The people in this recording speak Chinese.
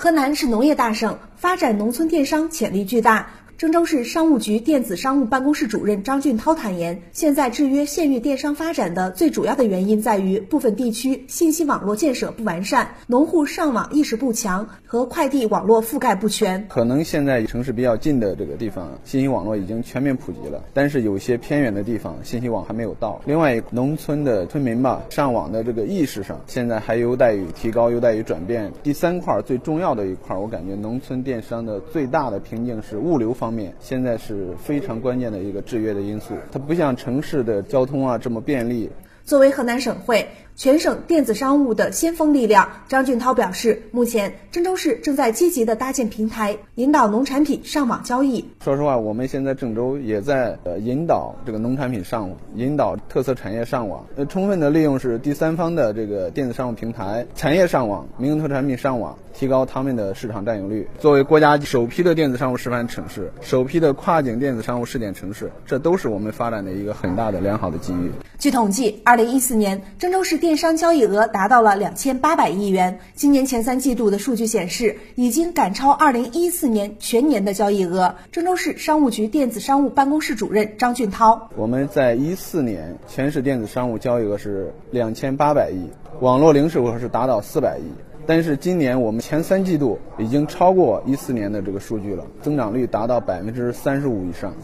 河南是农业大省，发展农村电商潜力巨大。郑州市商务局电子商务办公室主任张俊涛坦言，现在制约县域电商发展的最主要的原因在于部分地区信息网络建设不完善，农户上网意识不强和快递网络覆盖不全。可能现在城市比较近的这个地方，信息网络已经全面普及了，但是有些偏远的地方，信息网还没有到。另外，农村的村民吧，上网的这个意识上，现在还有待于提高，有待于转变。第三块最重要的一块，我感觉农村电商的最大的瓶颈是物流方。方面现在是非常关键的一个制约的因素，它不像城市的交通啊这么便利。作为河南省会。全省电子商务的先锋力量，张俊涛表示，目前郑州市正在积极的搭建平台，引导农产品上网交易。说实话，我们现在郑州也在呃引导这个农产品上网，引导特色产业上网，呃，充分的利用是第三方的这个电子商务平台，产业上网，民营特产品上网，提高他们的市场占有率。作为国家首批的电子商务示范城市，首批的跨境电子商务试点城市，这都是我们发展的一个很大的良好的机遇。据统计，二零一四年郑州市电电商交易额达到了两千八百亿元。今年前三季度的数据显示，已经赶超二零一四年全年的交易额。郑州市商务局电子商务办公室主任张俊涛：我们在一四年全市电子商务交易额是两千八百亿，网络零售额是达到四百亿。但是今年我们前三季度已经超过一四年的这个数据了，增长率达到百分之三十五以上。